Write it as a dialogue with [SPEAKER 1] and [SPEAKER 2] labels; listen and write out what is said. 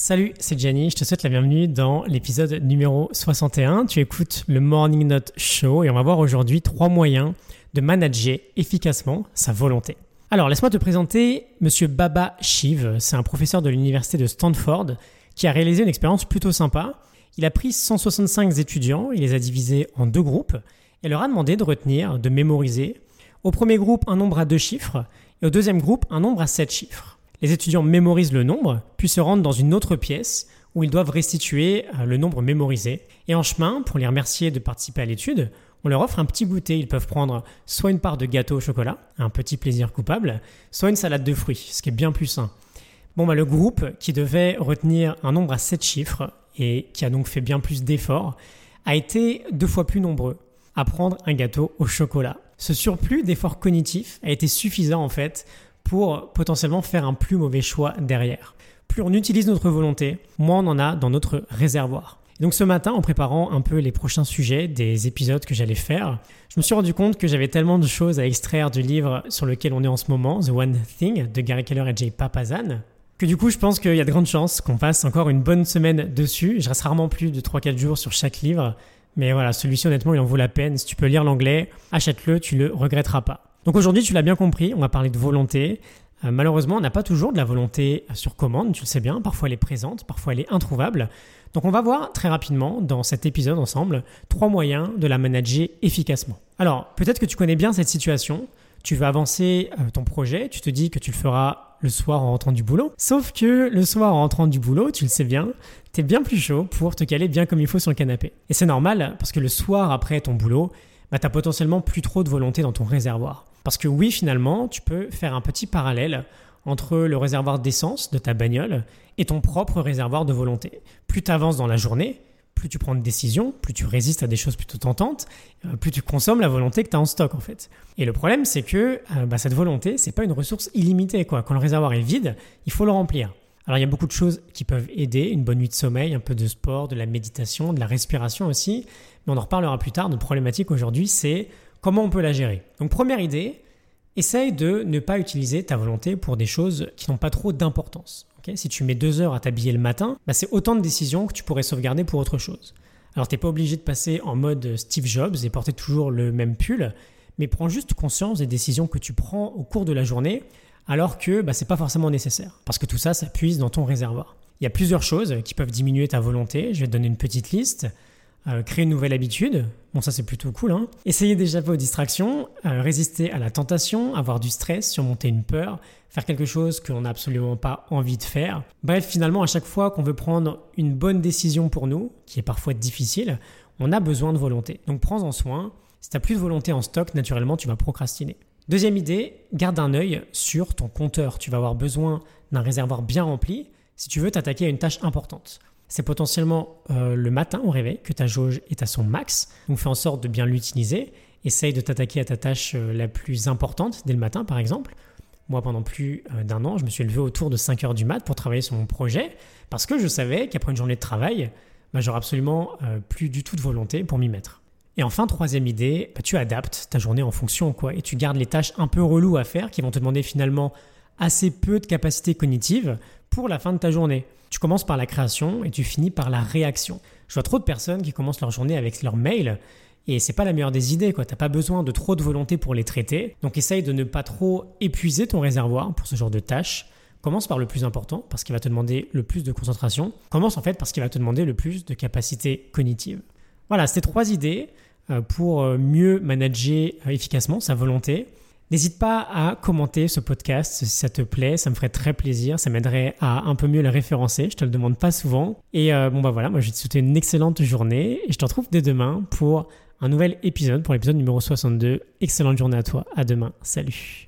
[SPEAKER 1] Salut, c'est Gianni, je te souhaite la bienvenue dans l'épisode numéro 61. Tu écoutes le Morning Note Show et on va voir aujourd'hui trois moyens de manager efficacement sa volonté. Alors, laisse-moi te présenter Monsieur Baba Shiv. C'est un professeur de l'université de Stanford qui a réalisé une expérience plutôt sympa. Il a pris 165 étudiants, il les a divisés en deux groupes et leur a demandé de retenir, de mémoriser. Au premier groupe, un nombre à deux chiffres et au deuxième groupe, un nombre à sept chiffres les étudiants mémorisent le nombre, puis se rendent dans une autre pièce où ils doivent restituer euh, le nombre mémorisé. Et en chemin, pour les remercier de participer à l'étude, on leur offre un petit goûter. Ils peuvent prendre soit une part de gâteau au chocolat, un petit plaisir coupable, soit une salade de fruits, ce qui est bien plus sain. Bon, bah, le groupe qui devait retenir un nombre à 7 chiffres et qui a donc fait bien plus d'efforts, a été deux fois plus nombreux à prendre un gâteau au chocolat. Ce surplus d'efforts cognitifs a été suffisant en fait pour potentiellement faire un plus mauvais choix derrière. Plus on utilise notre volonté, moins on en a dans notre réservoir. donc ce matin, en préparant un peu les prochains sujets des épisodes que j'allais faire, je me suis rendu compte que j'avais tellement de choses à extraire du livre sur lequel on est en ce moment, The One Thing, de Gary Keller et Jay Papazan, que du coup je pense qu'il y a de grandes chances qu'on passe encore une bonne semaine dessus. Je reste rarement plus de 3-4 jours sur chaque livre, mais voilà, celui-ci honnêtement il en vaut la peine. Si tu peux lire l'anglais, achète-le, tu le regretteras pas. Donc aujourd'hui, tu l'as bien compris, on va parler de volonté. Euh, malheureusement, on n'a pas toujours de la volonté sur commande, tu le sais bien, parfois elle est présente, parfois elle est introuvable. Donc on va voir très rapidement dans cet épisode ensemble trois moyens de la manager efficacement. Alors peut-être que tu connais bien cette situation, tu veux avancer euh, ton projet, tu te dis que tu le feras le soir en rentrant du boulot. Sauf que le soir en rentrant du boulot, tu le sais bien, t'es bien plus chaud pour te caler bien comme il faut sur le canapé. Et c'est normal parce que le soir après ton boulot, bah, t'as potentiellement plus trop de volonté dans ton réservoir. Parce que oui, finalement, tu peux faire un petit parallèle entre le réservoir d'essence de ta bagnole et ton propre réservoir de volonté. Plus tu avances dans la journée, plus tu prends de décisions, plus tu résistes à des choses plutôt tentantes, euh, plus tu consommes la volonté que tu as en stock en fait. Et le problème c'est que euh, bah, cette volonté, c'est pas une ressource illimitée quoi. Quand le réservoir est vide, il faut le remplir. Alors il y a beaucoup de choses qui peuvent aider, une bonne nuit de sommeil, un peu de sport, de la méditation, de la respiration aussi, mais on en reparlera plus tard. Notre problématique aujourd'hui, c'est Comment on peut la gérer Donc première idée, essaye de ne pas utiliser ta volonté pour des choses qui n'ont pas trop d'importance. si tu mets deux heures à t'habiller le matin, bah, c'est autant de décisions que tu pourrais sauvegarder pour autre chose. Alors t'es pas obligé de passer en mode Steve Jobs et porter toujours le même pull, mais prends juste conscience des décisions que tu prends au cours de la journée, alors que bah, c'est pas forcément nécessaire, parce que tout ça, ça puise dans ton réservoir. Il y a plusieurs choses qui peuvent diminuer ta volonté. Je vais te donner une petite liste. Euh, créer une nouvelle habitude. Bon, ça c'est plutôt cool. Hein. Essayer déjà vos distractions, euh, résister à la tentation, avoir du stress, surmonter une peur, faire quelque chose que l'on n'a absolument pas envie de faire. Bref, finalement, à chaque fois qu'on veut prendre une bonne décision pour nous, qui est parfois difficile, on a besoin de volonté. Donc prends-en soin. Si tu n'as plus de volonté en stock, naturellement, tu vas procrastiner. Deuxième idée, garde un œil sur ton compteur. Tu vas avoir besoin d'un réservoir bien rempli si tu veux t'attaquer à une tâche importante c'est potentiellement euh, le matin au réveil que ta jauge est à son max. Donc fais en sorte de bien l'utiliser. Essaye de t'attaquer à ta tâche euh, la plus importante dès le matin par exemple. Moi pendant plus euh, d'un an, je me suis levé autour de 5 heures du mat pour travailler sur mon projet parce que je savais qu'après une journée de travail, bah, j'aurais absolument plus du tout de volonté pour m'y mettre. Et enfin, troisième idée, bah, tu adaptes ta journée en fonction quoi et tu gardes les tâches un peu reloues à faire qui vont te demander finalement assez peu de capacité cognitive pour la fin de ta journée. Tu commences par la création et tu finis par la réaction. Je vois trop de personnes qui commencent leur journée avec leur mail et c'est pas la meilleure des idées, quoi. T'as pas besoin de trop de volonté pour les traiter. Donc essaye de ne pas trop épuiser ton réservoir pour ce genre de tâches. Commence par le plus important parce qu'il va te demander le plus de concentration. Commence en fait parce qu'il va te demander le plus de capacité cognitive. Voilà, c'était trois idées euh, pour euh, mieux manager euh, efficacement sa volonté. N'hésite pas à commenter ce podcast si ça te plaît, ça me ferait très plaisir, ça m'aiderait à un peu mieux le référencer, je te le demande pas souvent. Et euh, bon bah voilà, moi je vais te souhaiter une excellente journée et je te retrouve dès demain pour un nouvel épisode, pour l'épisode numéro 62. Excellente journée à toi, à demain, salut